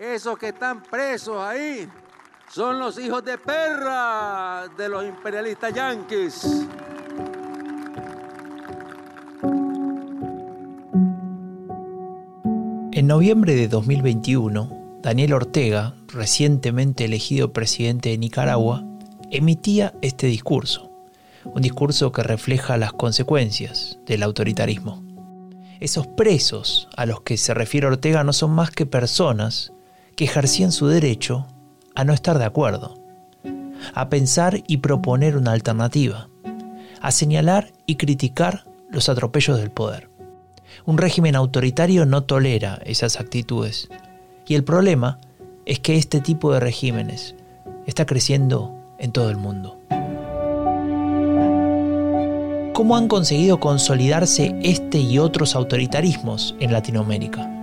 Esos que están presos ahí son los hijos de perra de los imperialistas yanquis. En noviembre de 2021, Daniel Ortega, recientemente elegido presidente de Nicaragua, emitía este discurso, un discurso que refleja las consecuencias del autoritarismo. Esos presos a los que se refiere Ortega no son más que personas que ejercían su derecho a no estar de acuerdo, a pensar y proponer una alternativa, a señalar y criticar los atropellos del poder. Un régimen autoritario no tolera esas actitudes y el problema es que este tipo de regímenes está creciendo en todo el mundo. ¿Cómo han conseguido consolidarse este y otros autoritarismos en Latinoamérica?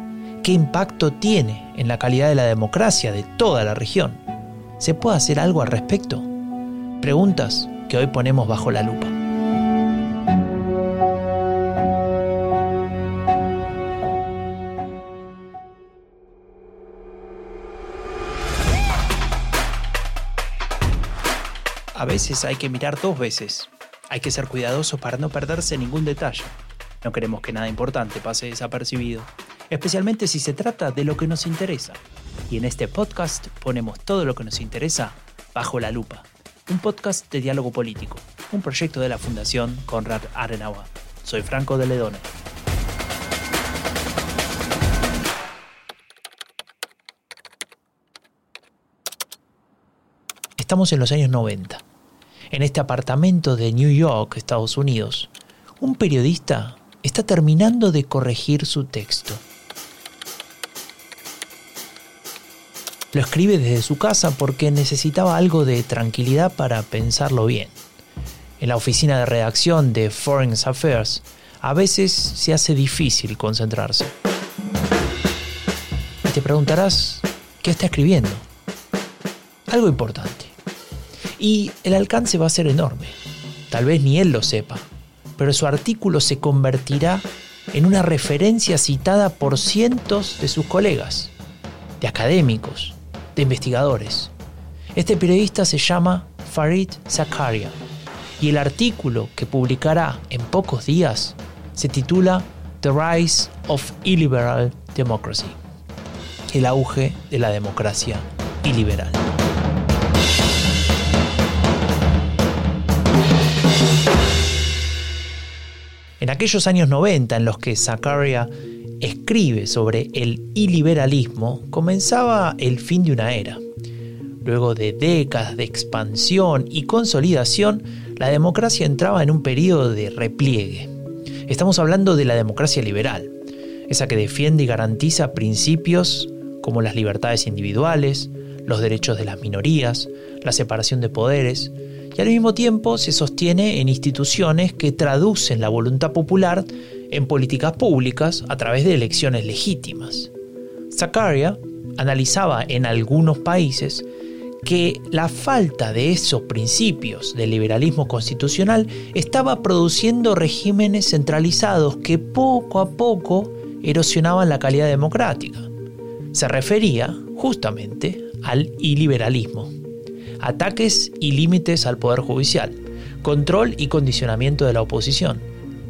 ¿Qué impacto tiene en la calidad de la democracia de toda la región? ¿Se puede hacer algo al respecto? Preguntas que hoy ponemos bajo la lupa. A veces hay que mirar dos veces hay que ser cuidadosos para no perderse ningún detalle. No queremos que nada importante pase desapercibido, especialmente si se trata de lo que nos interesa. Y en este podcast ponemos todo lo que nos interesa bajo la lupa. Un podcast de diálogo político, un proyecto de la Fundación Conrad Adenauer. Soy Franco de Ledone. Estamos en los años 90 en este apartamento de New York, Estados Unidos, un periodista está terminando de corregir su texto. Lo escribe desde su casa porque necesitaba algo de tranquilidad para pensarlo bien. En la oficina de redacción de Foreign Affairs a veces se hace difícil concentrarse. Y te preguntarás, ¿qué está escribiendo? Algo importante. Y el alcance va a ser enorme. Tal vez ni él lo sepa, pero su artículo se convertirá en una referencia citada por cientos de sus colegas, de académicos, de investigadores. Este periodista se llama Farid Zakaria y el artículo que publicará en pocos días se titula The Rise of Illiberal Democracy, el auge de la democracia iliberal. En aquellos años 90 en los que Zakaria escribe sobre el iliberalismo, comenzaba el fin de una era. Luego de décadas de expansión y consolidación, la democracia entraba en un periodo de repliegue. Estamos hablando de la democracia liberal, esa que defiende y garantiza principios como las libertades individuales, los derechos de las minorías, la separación de poderes, y al mismo tiempo se sostiene en instituciones que traducen la voluntad popular en políticas públicas a través de elecciones legítimas. Zakaria analizaba en algunos países que la falta de esos principios del liberalismo constitucional estaba produciendo regímenes centralizados que poco a poco erosionaban la calidad democrática. Se refería justamente al iliberalismo ataques y límites al Poder Judicial, control y condicionamiento de la oposición,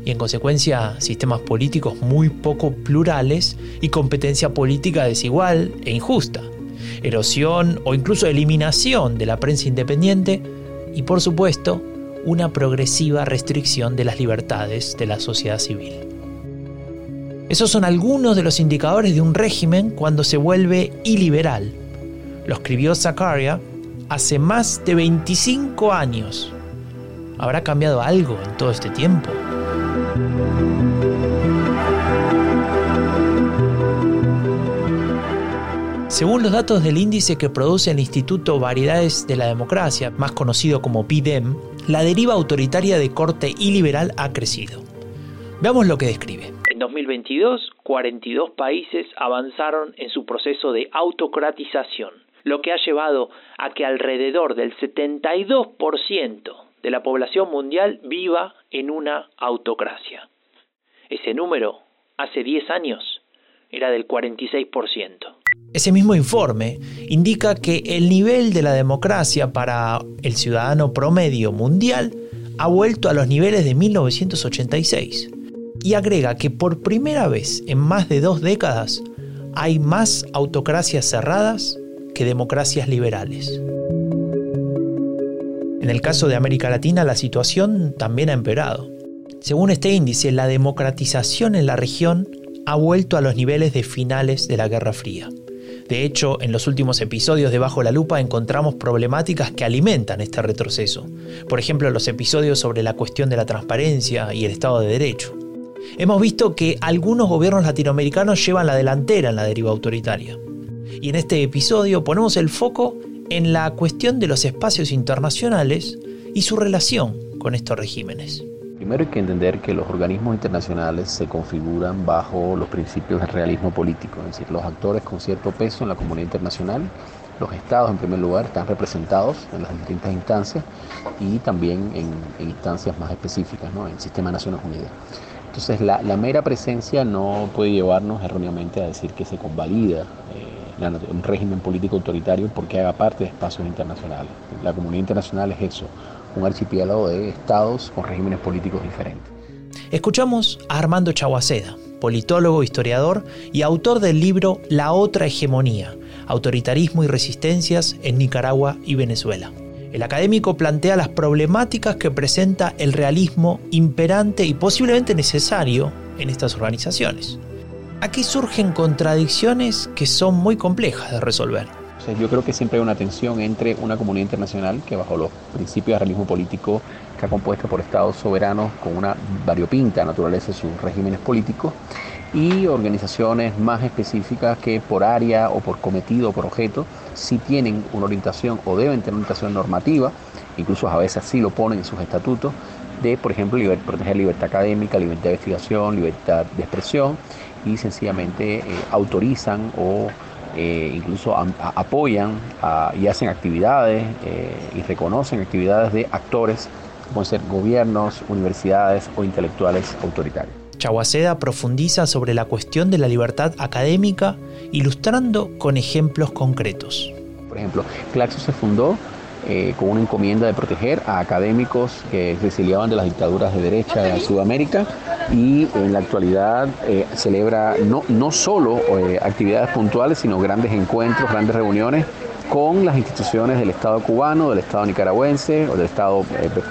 y en consecuencia sistemas políticos muy poco plurales y competencia política desigual e injusta, erosión o incluso eliminación de la prensa independiente y por supuesto una progresiva restricción de las libertades de la sociedad civil. Esos son algunos de los indicadores de un régimen cuando se vuelve iliberal. Lo escribió Zakaria hace más de 25 años. ¿Habrá cambiado algo en todo este tiempo? Según los datos del índice que produce el Instituto Variedades de la Democracia, más conocido como PIDEM, la deriva autoritaria de corte iliberal ha crecido. Veamos lo que describe. En 2022, 42 países avanzaron en su proceso de autocratización lo que ha llevado a que alrededor del 72% de la población mundial viva en una autocracia. Ese número, hace 10 años, era del 46%. Ese mismo informe indica que el nivel de la democracia para el ciudadano promedio mundial ha vuelto a los niveles de 1986 y agrega que por primera vez en más de dos décadas hay más autocracias cerradas que democracias liberales. En el caso de América Latina la situación también ha empeorado. Según este índice, la democratización en la región ha vuelto a los niveles de finales de la Guerra Fría. De hecho, en los últimos episodios de Bajo la Lupa encontramos problemáticas que alimentan este retroceso. Por ejemplo, los episodios sobre la cuestión de la transparencia y el Estado de Derecho. Hemos visto que algunos gobiernos latinoamericanos llevan la delantera en la deriva autoritaria. Y en este episodio ponemos el foco en la cuestión de los espacios internacionales y su relación con estos regímenes. Primero hay que entender que los organismos internacionales se configuran bajo los principios del realismo político, es decir, los actores con cierto peso en la comunidad internacional, los estados en primer lugar están representados en las distintas instancias y también en, instancias más específicas, ¿no? en el sistema de Naciones Unidas. Entonces la, mera presencia no puede llevarnos erróneamente a decir que se convalida eh, un régimen político autoritario porque haga parte de espacios internacionales. La comunidad internacional es eso, un archipiélago de estados con regímenes políticos diferentes. Escuchamos a Armando Chaguaceda, politólogo, historiador y autor del libro La otra hegemonía, autoritarismo y resistencias en Nicaragua y Venezuela. El académico plantea las problemáticas que presenta el realismo imperante y posiblemente necesario en estas organizaciones. Aquí surgen contradicciones que son muy complejas de resolver yo creo que siempre hay una tensión entre una comunidad internacional que bajo los principios de realismo político está compuesta por estados soberanos con una variopinta naturaleza de sus regímenes políticos y organizaciones más específicas que por área o por cometido o por objeto sí tienen una orientación o deben tener una orientación normativa, incluso a veces así lo ponen en sus estatutos, de, por ejemplo, proteger libertad académica, libertad de investigación, libertad de expresión y sencillamente eh, autorizan o eh, incluso apoyan y hacen actividades eh, y reconocen actividades de actores, como ser gobiernos, universidades o intelectuales autoritarios. Chaguaceda profundiza sobre la cuestión de la libertad académica, ilustrando con ejemplos concretos. Por ejemplo, Claxo se fundó eh, con una encomienda de proteger a académicos que se exiliaban de las dictaduras de derecha de Sudamérica y en la actualidad eh, celebra no, no solo eh, actividades puntuales, sino grandes encuentros, grandes reuniones con las instituciones del Estado cubano, del Estado nicaragüense o del Estado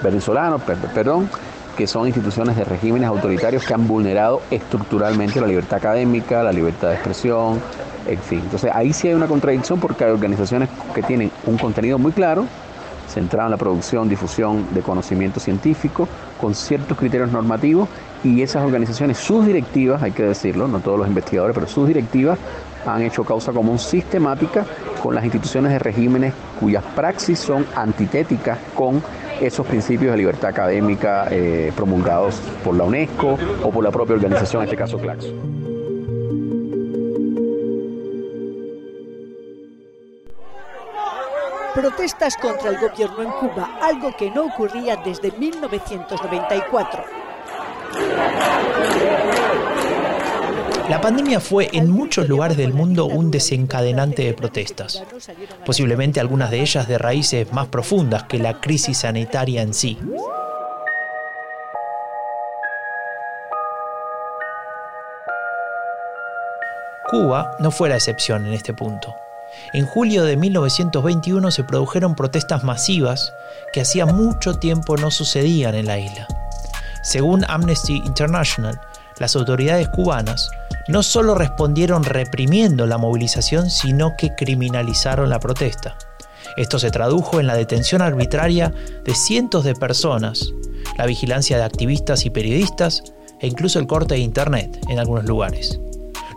venezolano, perdón, que son instituciones de regímenes autoritarios que han vulnerado estructuralmente la libertad académica, la libertad de expresión, en fin. Entonces ahí sí hay una contradicción porque hay organizaciones que tienen un contenido muy claro, centrado en la producción, difusión de conocimiento científico, con ciertos criterios normativos, y esas organizaciones, sus directivas, hay que decirlo, no todos los investigadores, pero sus directivas han hecho causa común sistemática con las instituciones de regímenes cuyas praxis son antitéticas con esos principios de libertad académica eh, promulgados por la UNESCO o por la propia organización, en este caso Claxo. protestas contra el gobierno en Cuba, algo que no ocurría desde 1994. La pandemia fue en muchos lugares del mundo un desencadenante de protestas, posiblemente algunas de ellas de raíces más profundas que la crisis sanitaria en sí. Cuba no fue la excepción en este punto. En julio de 1921 se produjeron protestas masivas que hacía mucho tiempo no sucedían en la isla. Según Amnesty International, las autoridades cubanas no solo respondieron reprimiendo la movilización, sino que criminalizaron la protesta. Esto se tradujo en la detención arbitraria de cientos de personas, la vigilancia de activistas y periodistas e incluso el corte de Internet en algunos lugares.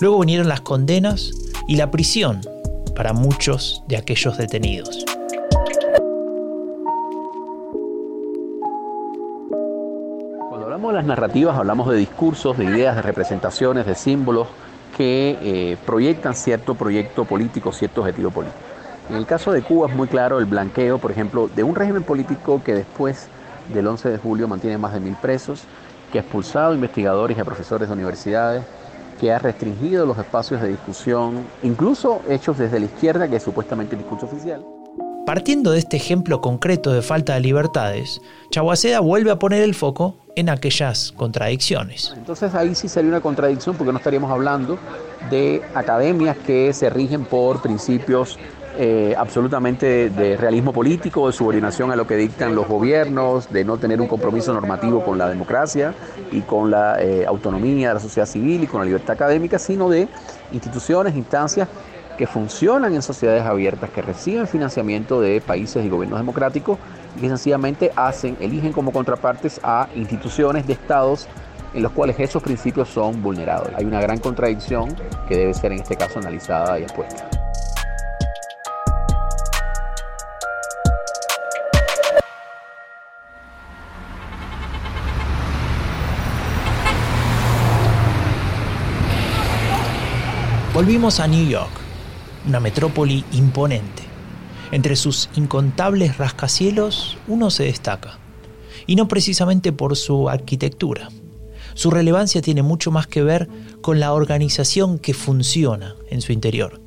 Luego vinieron las condenas y la prisión para muchos de aquellos detenidos. De las narrativas, hablamos de discursos, de ideas, de representaciones, de símbolos que eh, proyectan cierto proyecto político, cierto objetivo político. En el caso de Cuba es muy claro el blanqueo, por ejemplo, de un régimen político que después del 11 de julio mantiene más de mil presos, que ha expulsado investigadores y a profesores de universidades, que ha restringido los espacios de discusión, incluso hechos desde la izquierda, que es supuestamente el discurso oficial. Partiendo de este ejemplo concreto de falta de libertades, Chaguaceda vuelve a poner el foco en aquellas contradicciones. Entonces ahí sí sería una contradicción porque no estaríamos hablando de academias que se rigen por principios eh, absolutamente de, realismo político, de subordinación a lo que dictan los gobiernos, de no tener un compromiso normativo con la democracia y con la eh, autonomía de la sociedad civil y con la libertad académica, sino de instituciones, instancias que funcionan en sociedades abiertas, que reciben financiamiento de países y gobiernos democráticos y que sencillamente hacen, eligen como contrapartes a instituciones de estados en los cuales esos principios son vulnerados. Hay una gran contradicción que debe ser en este caso analizada y expuesta. Volvimos a New York, una metrópoli imponente. Entre sus incontables rascacielos, uno se destaca, y no precisamente por su arquitectura. Su relevancia tiene mucho más que ver con la organización que funciona en su interior,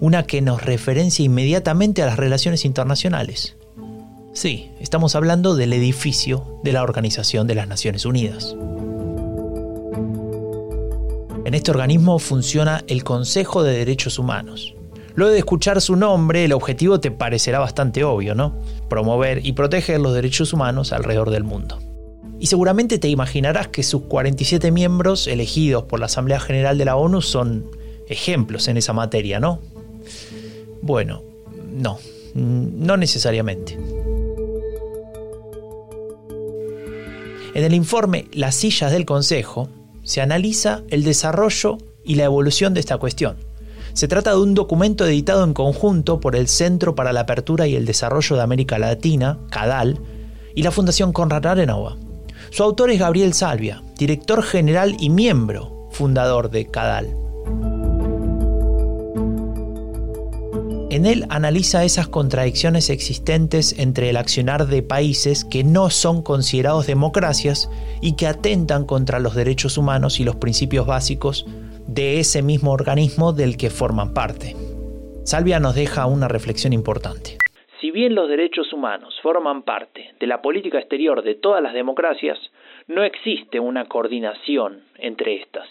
una que nos referencia inmediatamente a las relaciones internacionales. Sí, estamos hablando del edificio de la Organización de las Naciones Unidas. En este organismo funciona el Consejo de Derechos Humanos. Luego de escuchar su nombre, el objetivo te parecerá bastante obvio, ¿no? Promover y proteger los derechos humanos alrededor del mundo. Y seguramente te imaginarás que sus 47 miembros elegidos por la Asamblea General de la ONU son ejemplos en esa materia, ¿no? Bueno, no, no necesariamente. En el informe Las sillas del Consejo, se analiza el desarrollo y la evolución de esta cuestión. Se trata de un documento editado en conjunto por el Centro para la Apertura y el Desarrollo de América Latina, CADAL, y la Fundación Conrad Adenauer. Su autor es Gabriel Salvia, director general y miembro fundador de CADAL. En él analiza esas contradicciones existentes entre el accionar de países que no son considerados democracias y que atentan contra los derechos humanos y los principios básicos de ese mismo organismo del que forman parte. Salvia nos deja una reflexión importante. Si bien los derechos humanos forman parte de la política exterior de todas las democracias, no existe una coordinación entre estas.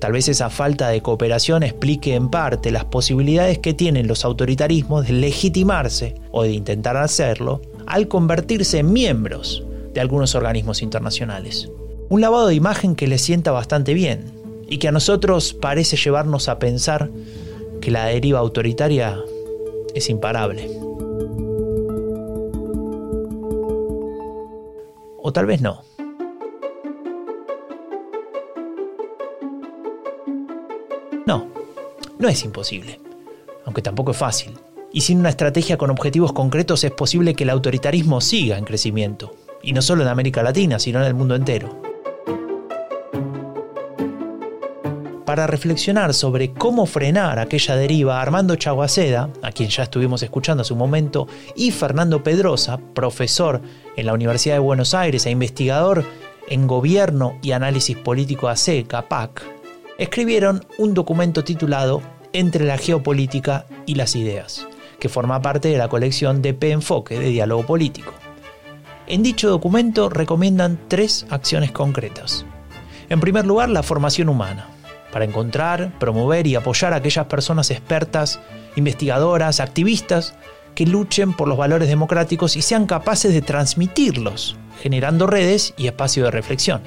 Tal vez esa falta de cooperación explique en parte las posibilidades que tienen los autoritarismos de legitimarse o de intentar hacerlo al convertirse en miembros de algunos organismos internacionales. Un lavado de imagen que les sienta bastante bien y que a nosotros parece llevarnos a pensar que la deriva autoritaria es imparable. O tal vez no. No, no es imposible, aunque tampoco es fácil. Y sin una estrategia con objetivos concretos es posible que el autoritarismo siga en crecimiento, y no solo en América Latina, sino en el mundo entero. Para reflexionar sobre cómo frenar aquella deriva, Armando Chaguaceda, a quien ya estuvimos escuchando hace un momento, y Fernando Pedrosa, profesor en la Universidad de Buenos Aires e investigador en Gobierno y Análisis Político AC, CAPAC, escribieron un documento titulado Entre la geopolítica y las ideas, que forma parte de la colección de P Enfoque de Diálogo Político. En dicho documento recomiendan tres acciones concretas. En primer lugar, la formación humana, para encontrar, promover y apoyar a aquellas personas expertas, investigadoras, activistas, que luchen por los valores democráticos y sean capaces de transmitirlos, generando redes y espacio de reflexión.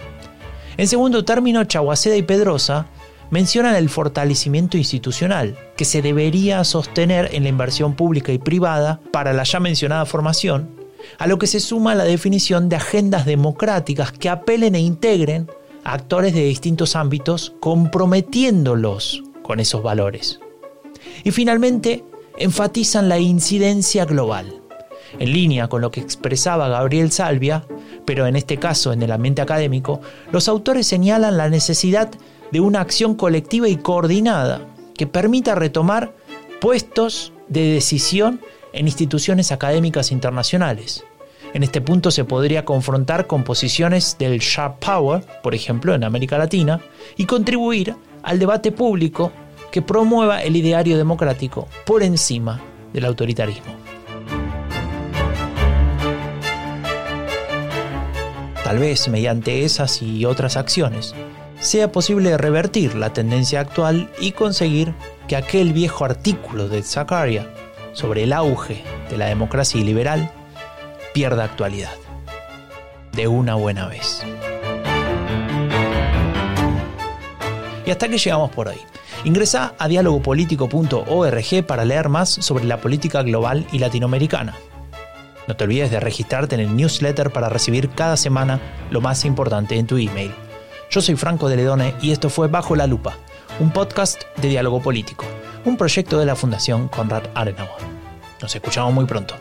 En segundo término, Chaguaceda y Pedrosa mencionan el fortalecimiento institucional que se debería sostener en la inversión pública y privada para la ya mencionada formación, a lo que se suma la definición de agendas democráticas que apelen e integren actores de distintos ámbitos comprometiéndolos con esos valores. Y finalmente, enfatizan la incidencia global. En línea con lo que expresaba Gabriel Salvia, pero en este caso en el ambiente académico, los autores señalan la necesidad de una acción colectiva y coordinada que permita retomar puestos de decisión en instituciones académicas internacionales. En este punto se podría confrontar con posiciones del sharp power, por ejemplo, en América Latina, y contribuir al debate público que promueva el ideario democrático por encima del autoritarismo. Tal vez mediante esas y otras acciones sea posible revertir la tendencia actual y conseguir que aquel viejo artículo de Zakaria sobre el auge de la democracia liberal pierda actualidad. De una buena vez. Y hasta que llegamos por hoy. Ingresa a dialogopolitico.org para leer más sobre la política global y latinoamericana. No te olvides de registrarte en el newsletter para recibir cada semana lo más importante en tu email. Yo soy Franco de Ledone y esto fue Bajo la Lupa, un podcast de diálogo político, un proyecto de la Fundación Konrad Adenauer. Nos escuchamos muy pronto.